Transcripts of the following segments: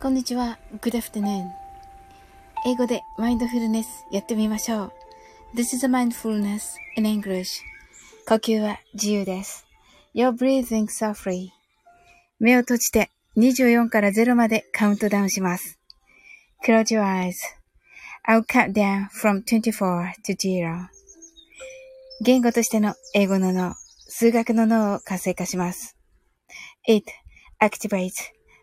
こんにちは。Good afternoon. 英語でマインドフルネスやってみましょう。This is a mindfulness in English. 呼吸は自由です。You're breathing so free. 目を閉じて24から0までカウントダウンします。Close your eyes. I'll count down from 24 to 0. 言語としての英語の脳、数学の脳を活性化します。It activates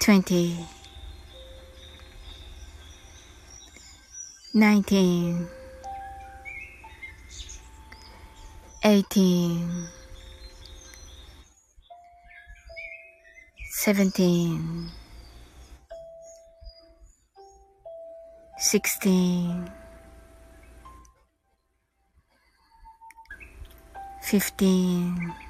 20 19 18 17 16 15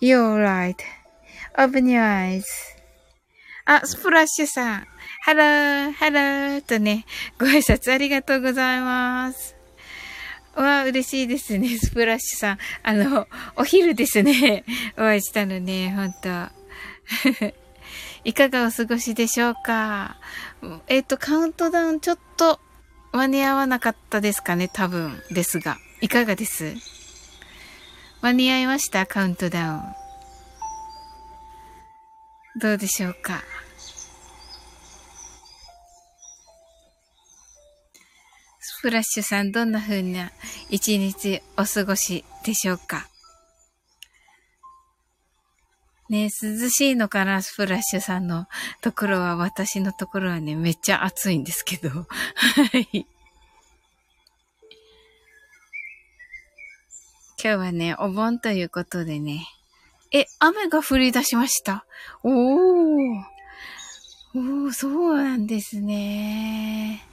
You're right. Open your eyes. あ、スプラッシュさん。ハロー、ハローとね、ご挨拶ありがとうございます。わあ、嬉しいですね、スプラッシュさん。あの、お昼ですね、お会いしたのね、ほんと。いかがお過ごしでしょうか？えっ、ー、と、カウントダウンちょっと間に合わなかったですかね、多分ですが。いかがです？間に合いましたカウントダウン。どうでしょうか？スプラッシュさん、どんな風な一日お過ごしでしょうか？ね涼しいのかなスプラッシュさんのところは、私のところはね、めっちゃ暑いんですけど。はい。今日はね、お盆ということでね、え、雨が降り出しました？おー。おー、そうなんですね。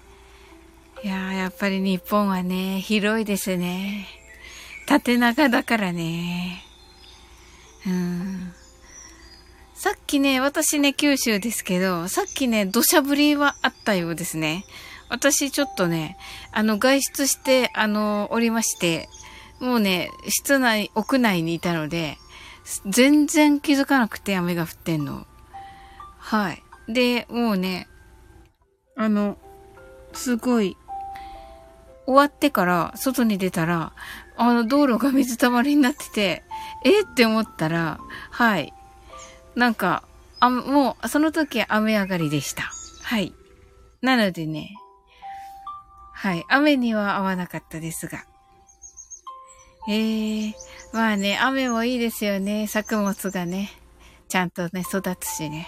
いやー、やっぱり日本はね、広いですね。縦長だからね。うん。さっきね、私ね、九州ですけど、さっきね、土砂降りはあったようですね。私ちょっとね、あの、外出して、あの、おりまして、もうね、室内、屋内にいたので、全然気づかなくて雨が降ってんの。はい。で、もうね、あの、すごい、終わってから外に出たら、あの道路が水たまりになってて、え？って思ったら、はい。なんか、あ、もう、その時雨上がりでした。はい。なのでね、はい。雨には合わなかったですが。ええー、まあね、雨もいいですよね。作物がね。ちゃんとね、育つしね。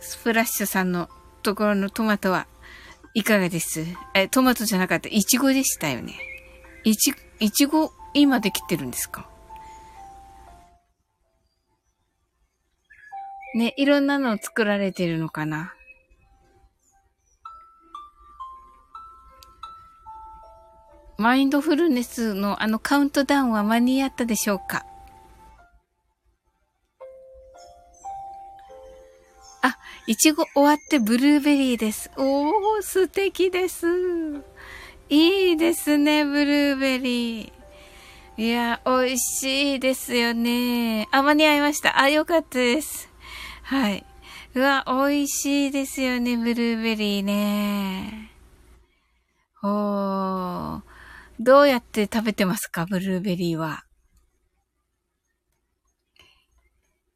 スプラッシュさんのところのトマトはいかがです？え、トマトじゃなかった。イチゴでしたよね。いち、いちご、今できてるんですか？ね、いろんなのを作られてるのかな？マインドフルネスのあのカウントダウンは間に合ったでしょうか？あ、いちご終わってブルーベリーです。おー、素敵です。いいですね、ブルーベリー。いや、美味しいですよね。あ、間に合いました。あ、よかったです。はい。うわ、美味しいですよね、ブルーベリーね。おー。どうやって食べてますか、ブルーベリーは。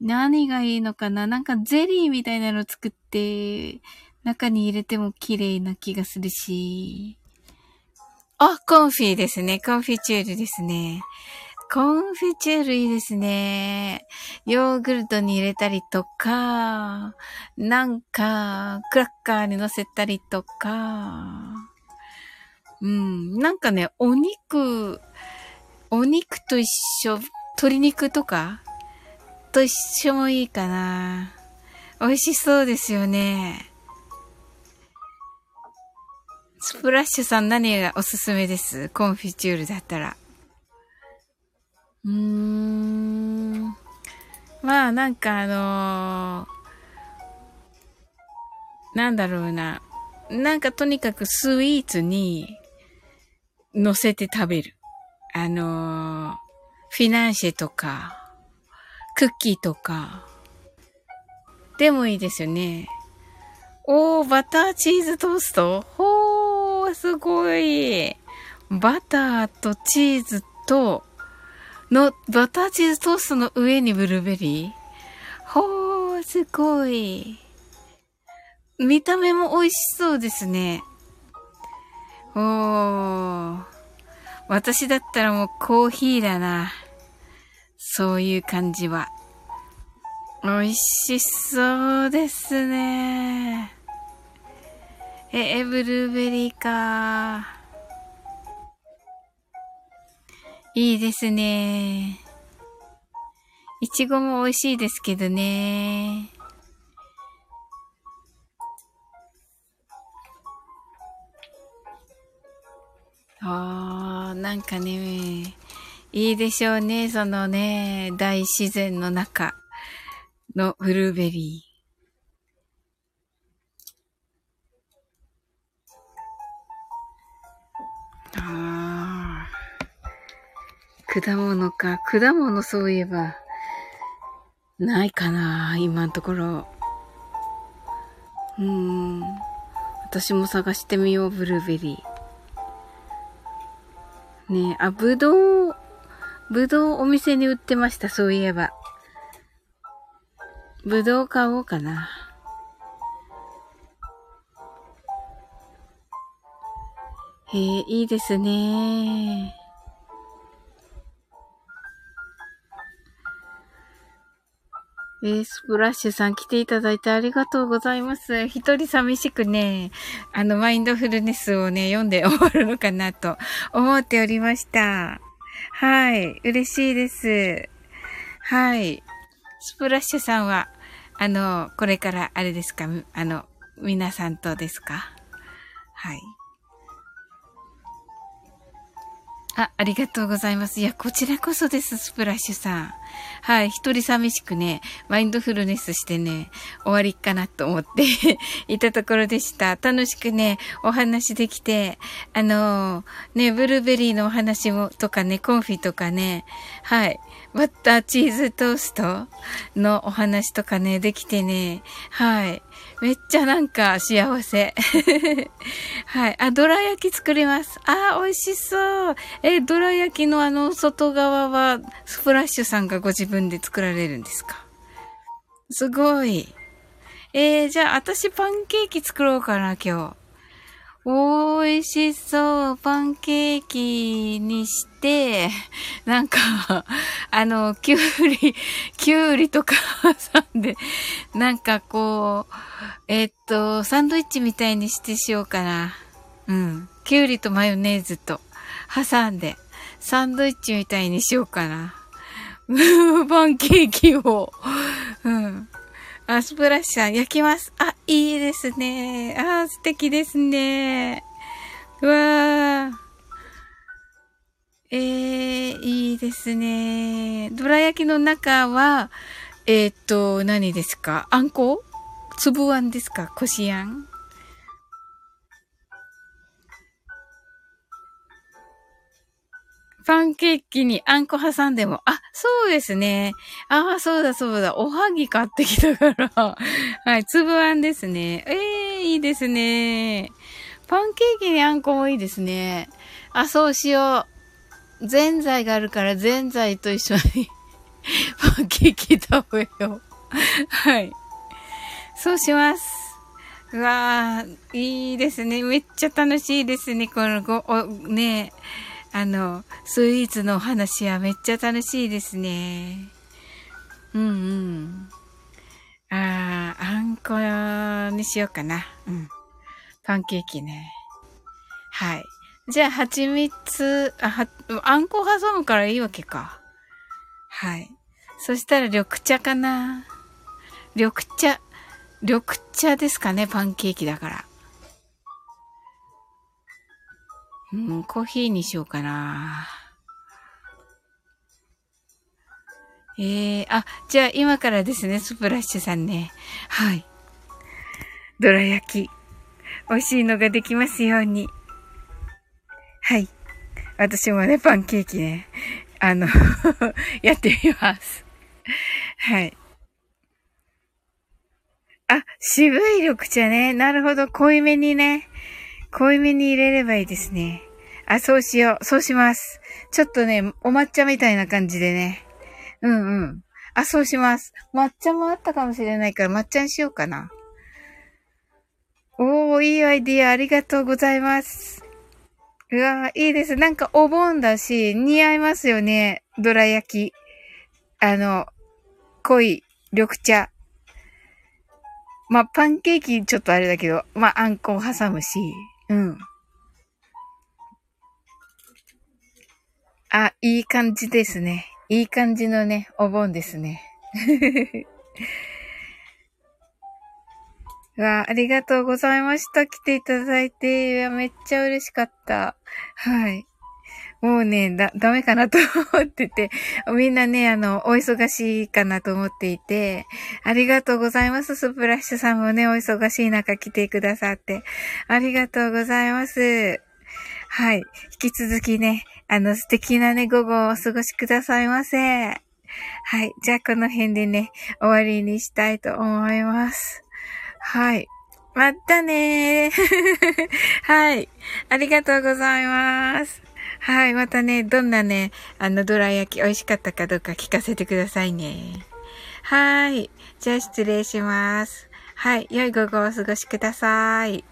何がいいのかな？なんかゼリーみたいなの作って、中に入れても綺麗な気がするし。あ、コンフィですね。コンフィチュールですね。コンフィチュールいいですね。ヨーグルトに入れたりとか、なんか、クラッカーに乗せたりとか。うん、なんかね、お肉、お肉と一緒、鶏肉とかと一緒もいいかな。美味しそうですよね。スプラッシュさん何がおすすめです？コンフィチュールだったら。うーん。まあ、なんかあのー、なんだろうな。なんかとにかくスイーツに乗せて食べる。あのー、フィナンシェとか、クッキーとか、でもいいですよね。おー、バターチーズトースト？ほー、すごい。バターとチーズと、の、バターチーズトーストの上にブルーベリー？ほー、すごい。見た目も美味しそうですね。おー。私だったらもうコーヒーだな。そういう感じは。美味しそうですね。え、ブルーベリーか。いいですね。いちごも美味しいですけどね。ああ、なんかね、いいでしょうね、そのね、大自然の中のブルーベリー。ああ。果物か。果物そういえば、ないかな、今のところ。うん。私も探してみよう、ブルーベリー。ねえ、あ、ぶどう、ぶどうお店に売ってました、そういえば。ぶどう買おうかな。へえ、いいですね。えー、スプラッシュさん来ていただいてありがとうございます。一人寂しくね、あの、マインドフルネスをね、読んで終わるのかなと思っておりました。はい。嬉しいです。はい。スプラッシュさんは、あの、これからあれですか？あの、皆さんとですか？はい。あ、ありがとうございます。いや、こちらこそです、スプラッシュさん。はい、一人寂しくね、マインドフルネスしてね、終わりかなと思って いたところでした。楽しくね、お話できて、あのー、ね、ブルーベリーのお話も、とかね、コンフィとかね、はい、バッターチーズトーストのお話とかね、できてね、はい。めっちゃなんか幸せ。はい。あ、ドラ焼き作ります。あ、美味しそう。え、ドラ焼きのあの外側は、スプラッシュさんがご自分で作られるんですか？すごい。えー、じゃあ私パンケーキ作ろうかな、今日。美味しそう。パンケーキにして、なんか、あの、きゅうり、きゅうりとか挟んで、なんかこう、えっと、サンドイッチみたいにしてしようかな。うん。きゅうりとマヨネーズと挟んで、サンドイッチみたいにしようかな。パンケーキを。うん。あ、スプラッシャー焼きます。あ、いいですね。あ、素敵ですね。うわー。えー、いいですね。どら焼きの中は、えー、っと、何ですか？あんこ？粒あんですか？こしあん？パンケーキにあんこ挟んでも、あ、そうですね。ああ、そうだそうだ。おはぎ買ってきたから。はい、粒あんですね。ええー、いいですね。パンケーキにあんこもいいですね。あ、そうしよう。ぜんざいがあるから、ぜんざいと一緒に パンケーキ食べよう。はい。そうします。うわー、いいですね。めっちゃ楽しいですね。このご、お、ねあの、スイーツのお話はめっちゃ楽しいですね。うんうん。ああ、あんこにしようかな。うん。パンケーキね。はい。じゃあ、蜂蜜、あ、は、あんこ挟むからいいわけか。はい。そしたら緑茶かな。緑茶。緑茶ですかね、パンケーキだから。うん、コーヒーにしようかな。ええー、あ、じゃあ今からですね、スプラッシュさんね。はい。どら焼き。美味しいのができますように。はい。私もね、パンケーキね、あの やってみます。はい。あ、渋い緑茶ね。なるほど。濃いめにね。濃いめに入れればいいですね。あ、そうしよう。そうします。ちょっとね、お抹茶みたいな感じでね。うんうん。あ、そうします。抹茶もあったかもしれないから抹茶にしようかな。おー、いいアイディアありがとうございます。うわいいです。なんかお盆だし、似合いますよね。どら焼き。あの、濃い緑茶。まあ、パンケーキちょっとあれだけど、まあ、あんこを挟むし。うん。あ、いい感じですね。いい感じのね、お盆ですね。わあ、ありがとうございました。来ていただいて。めっちゃ嬉しかった。はい。もうね、だ、ダメかなと思ってて、みんなね、あの、お忙しいかなと思っていて、ありがとうございます。スプラッシュさんもね、お忙しい中来てくださって、ありがとうございます。はい。引き続きね、あの素敵なね、午後をお過ごしくださいませ。はい。じゃあこの辺でね、終わりにしたいと思います。はい。またねー。はい。ありがとうございます。はい。またね、どんなね、あの、どら焼き美味しかったかどうか聞かせてくださいね。はい。じゃあ失礼します。はい。良い午後をお過ごしください。